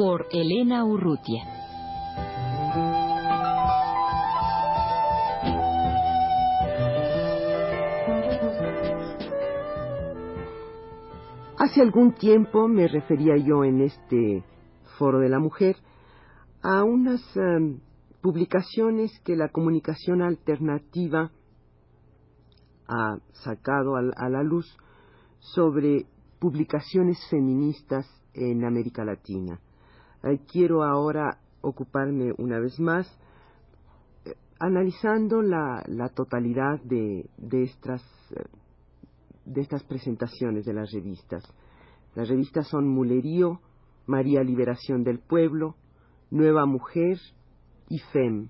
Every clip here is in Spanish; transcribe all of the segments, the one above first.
Por Elena Urrutia. Hace algún tiempo me refería yo en este Foro de la Mujer a unas em, publicaciones que la comunicación alternativa ha sacado a la luz sobre publicaciones feministas en América Latina. Eh, quiero ahora ocuparme una vez más eh, analizando la, totalidad de, estas, eh, de estas presentaciones de las revistas. Las revistas son Mulerío, María Liberación del Pueblo, Nueva Mujer y FEM,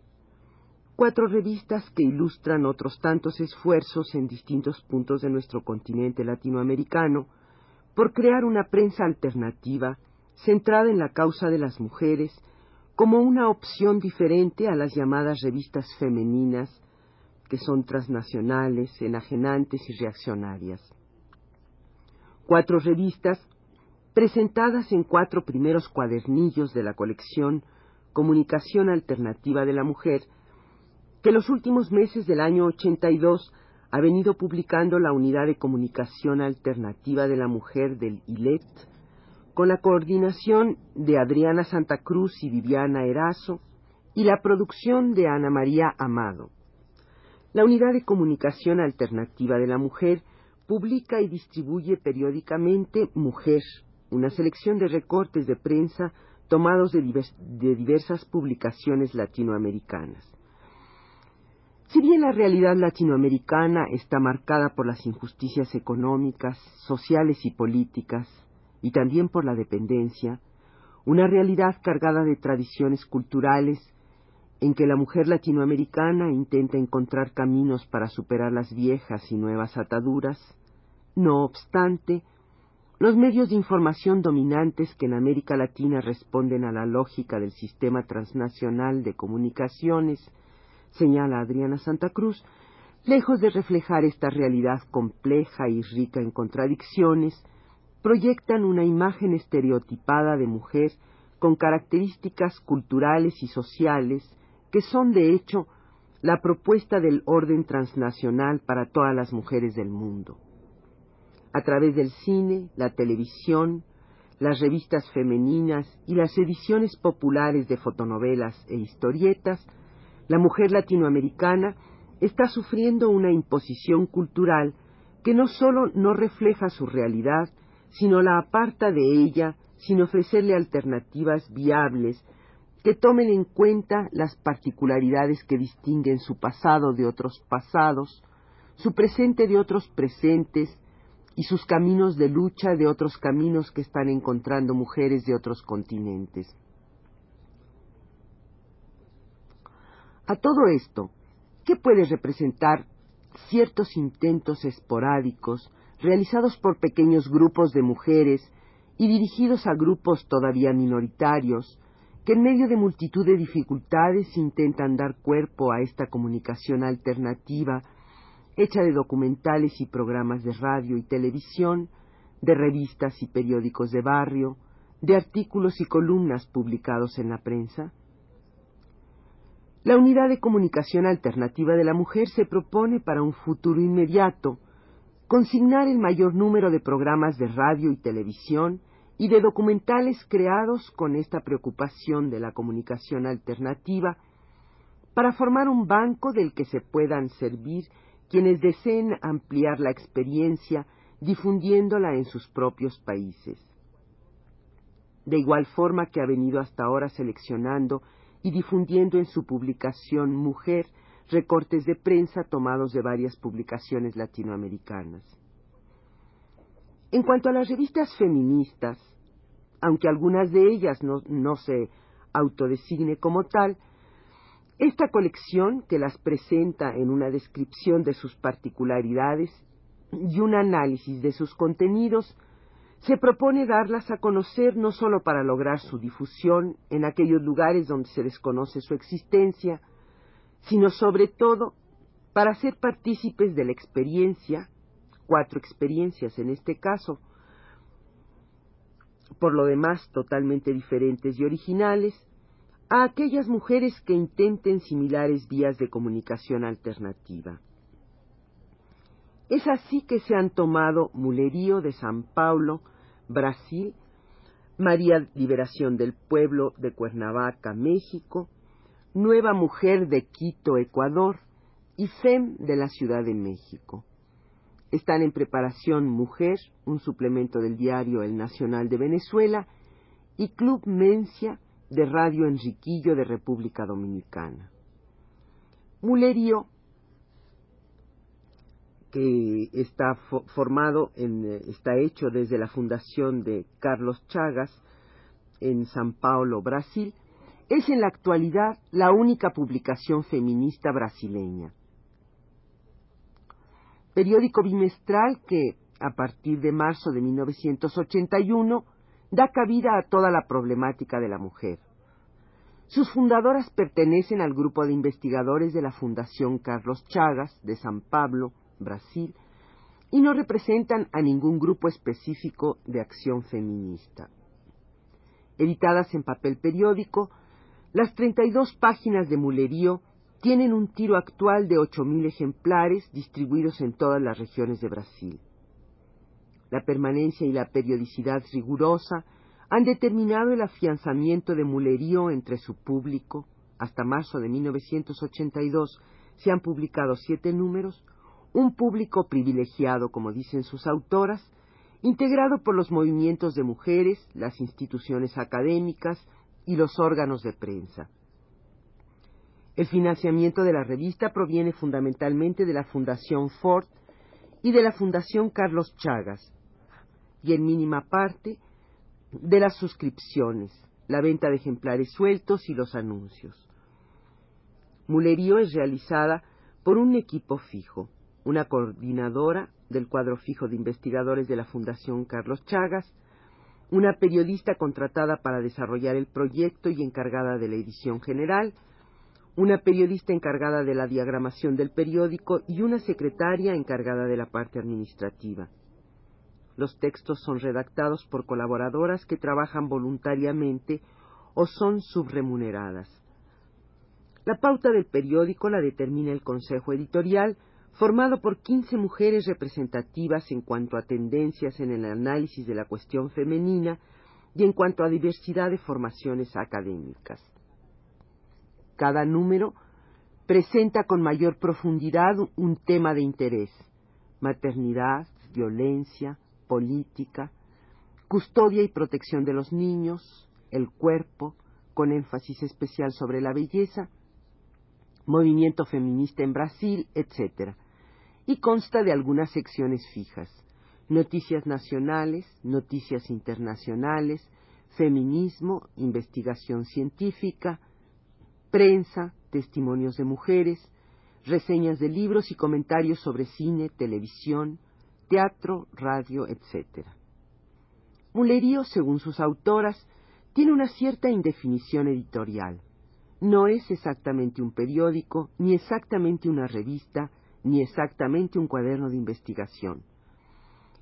cuatro revistas que ilustran otros tantos esfuerzos en distintos puntos de nuestro continente latinoamericano por crear una prensa alternativa centrada en la causa de las mujeres como una opción diferente a las llamadas revistas femeninas, que son transnacionales, enajenantes y reaccionarias. Cuatro revistas presentadas en cuatro primeros cuadernillos de la colección Comunicación Alternativa de la Mujer, que los últimos meses del año 82 ha venido publicando la Unidad de Comunicación Alternativa de la Mujer del ILET, con la coordinación de Adriana Santa Cruz y Viviana Erazo, y la producción de Ana María Amado. La Unidad de Comunicación Alternativa de la Mujer publica y distribuye periódicamente Mujer, una selección de recortes de prensa tomados de, diversas publicaciones latinoamericanas. Si bien la realidad latinoamericana está marcada por las injusticias económicas, sociales y políticas, y también por la dependencia, una realidad cargada de tradiciones culturales en que la mujer latinoamericana intenta encontrar caminos para superar las viejas y nuevas ataduras, no obstante, los medios de información dominantes que en América Latina responden a la lógica del sistema transnacional de comunicaciones, señala Adriana Santa Cruz, lejos de reflejar esta realidad compleja y rica en contradicciones, proyectan una imagen estereotipada de mujer con características culturales y sociales que son, de hecho, la propuesta del orden transnacional para todas las mujeres del mundo. A través del cine, la televisión, las revistas femeninas y las ediciones populares de fotonovelas e historietas, la mujer latinoamericana está sufriendo una imposición cultural que no sólo no refleja su realidad, sino la aparta de ella sin ofrecerle alternativas viables que tomen en cuenta las particularidades que distinguen su pasado de otros pasados, su presente de otros presentes, y sus caminos de lucha de otros caminos que están encontrando mujeres de otros continentes. A todo esto, ¿qué puede representar ciertos intentos esporádicos realizados por pequeños grupos de mujeres y dirigidos a grupos todavía minoritarios que en medio de multitud de dificultades intentan dar cuerpo a esta comunicación alternativa hecha de documentales y programas de radio y televisión, de revistas y periódicos de barrio, de artículos y columnas publicados en la prensa. La Unidad de Comunicación Alternativa de la Mujer se propone para un futuro inmediato consignar el mayor número de programas de radio y televisión y de documentales creados con esta preocupación de la comunicación alternativa para formar un banco del que se puedan servir quienes deseen ampliar la experiencia difundiéndola en sus propios países. De igual forma que ha venido hasta ahora seleccionando y difundiendo en su publicación Mujer recortes de prensa tomados de varias publicaciones latinoamericanas. En cuanto a las revistas feministas, aunque algunas de ellas no, se autodesigne como tal, esta colección, que las presenta en una descripción de sus particularidades y un análisis de sus contenidos, se propone darlas a conocer no sólo para lograr su difusión en aquellos lugares donde se desconoce su existencia, sino sobre todo para ser partícipes de la experiencia, cuatro experiencias en este caso, por lo demás totalmente diferentes y originales, a aquellas mujeres que intenten similares vías de comunicación alternativa. Es así que se han tomado Mulerío de San Paulo, Brasil, María Liberación del Pueblo de Cuernavaca, México, Nueva Mujer de Quito, Ecuador y FEM de la Ciudad de México. Están en preparación Mujer, un suplemento del diario El Nacional de Venezuela, y Club Mencia de Radio Enriquillo de República Dominicana. Mulerío que está formado en, eh, está hecho desde la fundación de Carlos Chagas en San Paulo, Brasil, es en la actualidad la única publicación feminista brasileña. Periódico bimestral que, a partir de marzo de 1981, da cabida a toda la problemática de la mujer. Sus fundadoras pertenecen al grupo de investigadores de la Fundación Carlos Chagas de San Pablo, Brasil, y no representan a ningún grupo específico de acción feminista. Editadas en papel periódico, las 32 páginas de Mulerío tienen un tiro actual de 8.000 ejemplares distribuidos en todas las regiones de Brasil. La permanencia y la periodicidad rigurosa han determinado el afianzamiento de Mulerío entre su público. Hasta marzo de 1982 se han publicado siete números, un público privilegiado, como dicen sus autoras, integrado por los movimientos de mujeres, las instituciones académicas y los órganos de prensa. El financiamiento de la revista proviene fundamentalmente de la Fundación Ford y de la Fundación Carlos Chagas, y en mínima parte de las suscripciones, la venta de ejemplares sueltos y los anuncios. Mulerío es realizada por un equipo fijo, una coordinadora del cuadro fijo de investigadores de la Fundación Carlos Chagas, una periodista contratada para desarrollar el proyecto y encargada de la edición general, una periodista encargada de la diagramación del periódico y una secretaria encargada de la parte administrativa. Los textos son redactados por colaboradoras que trabajan voluntariamente o son subremuneradas. La pauta del periódico la determina el Consejo Editorial, formado por 15 mujeres representativas en cuanto a tendencias en el análisis de la cuestión femenina y en cuanto a diversidad de formaciones académicas. Cada número presenta con mayor profundidad un tema de interés, maternidad, violencia, política, custodia y protección de los niños, el cuerpo, con énfasis especial sobre la belleza, movimiento feminista en Brasil, etc. Y consta de algunas secciones fijas, noticias nacionales, noticias internacionales, feminismo, investigación científica, prensa, testimonios de mujeres, reseñas de libros y comentarios sobre cine, televisión, teatro, radio, etc. Mulerío, según sus autoras, tiene una cierta indefinición editorial. No es exactamente un periódico, ni exactamente una revista, ni exactamente un cuaderno de investigación.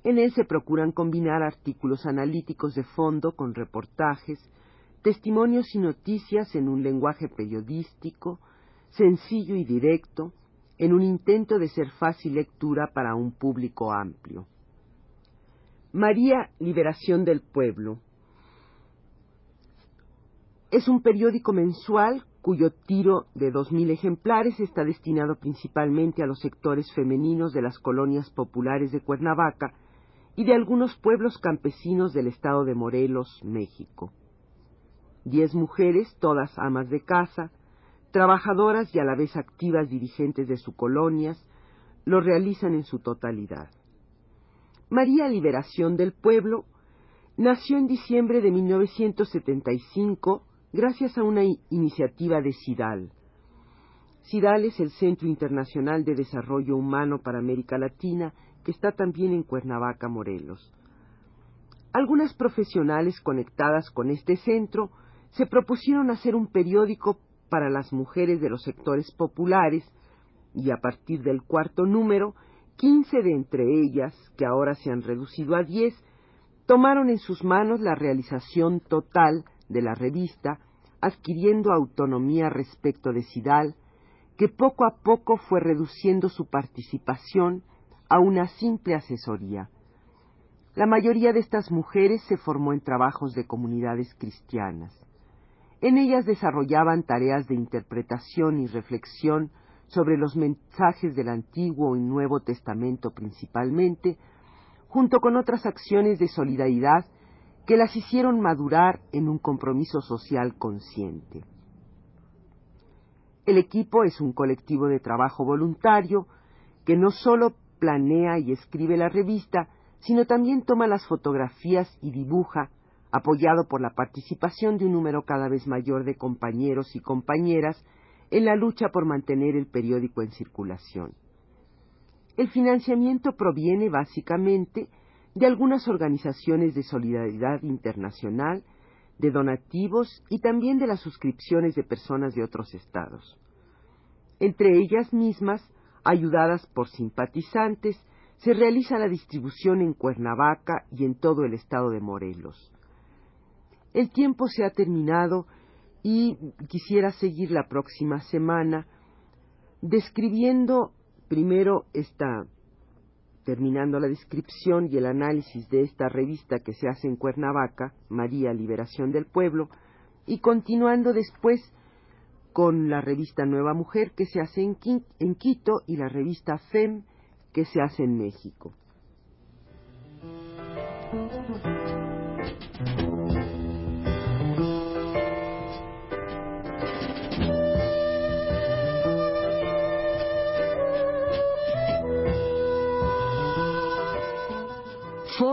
En él se procuran combinar artículos analíticos de fondo con reportajes, testimonios y noticias en un lenguaje periodístico, sencillo y directo, en un intento de ser fácil lectura para un público amplio. María Liberación del Pueblo es un periódico mensual cuyo tiro de dos mil ejemplares está destinado principalmente a los sectores femeninos de las colonias populares de Cuernavaca y de algunos pueblos campesinos del estado de Morelos, México. Diez mujeres, todas amas de casa, trabajadoras y a la vez activas dirigentes de sus colonias, lo realizan en su totalidad. María Liberación del Pueblo Nació en diciembre de 1975 gracias a una iniciativa de CIDAL. CIDAL es el Centro Internacional de Desarrollo Humano para América Latina, que está también en Cuernavaca, Morelos. Algunas profesionales conectadas con este centro se propusieron hacer un periódico para las mujeres de los sectores populares y a partir del cuarto número, quince de entre ellas, que ahora se han reducido a diez, tomaron en sus manos la realización total de la revista, adquiriendo autonomía respecto de Sidal, que poco a poco fue reduciendo su participación a una simple asesoría. La mayoría de estas mujeres se formó en trabajos de comunidades cristianas. En ellas desarrollaban tareas de interpretación y reflexión sobre los mensajes del Antiguo y Nuevo Testamento principalmente, junto con otras acciones de solidaridad que las hicieron madurar en un compromiso social consciente. El equipo es un colectivo de trabajo voluntario que no solo planea y escribe la revista, sino también toma las fotografías y dibuja apoyado por la participación de un número cada vez mayor de compañeros y compañeras en la lucha por mantener el periódico en circulación. El financiamiento proviene básicamente de algunas organizaciones de solidaridad internacional, de donativos y también de las suscripciones de personas de otros estados. Entre ellas mismas, ayudadas por simpatizantes, se realiza la distribución en Cuernavaca y en todo el estado de Morelos. El tiempo se ha terminado y quisiera seguir la próxima semana describiendo primero esta terminando la descripción y el análisis de esta revista que se hace en Cuernavaca, María Liberación del Pueblo, y continuando después con la revista Nueva Mujer que se hace en, Quito y la revista FEM que se hace en México.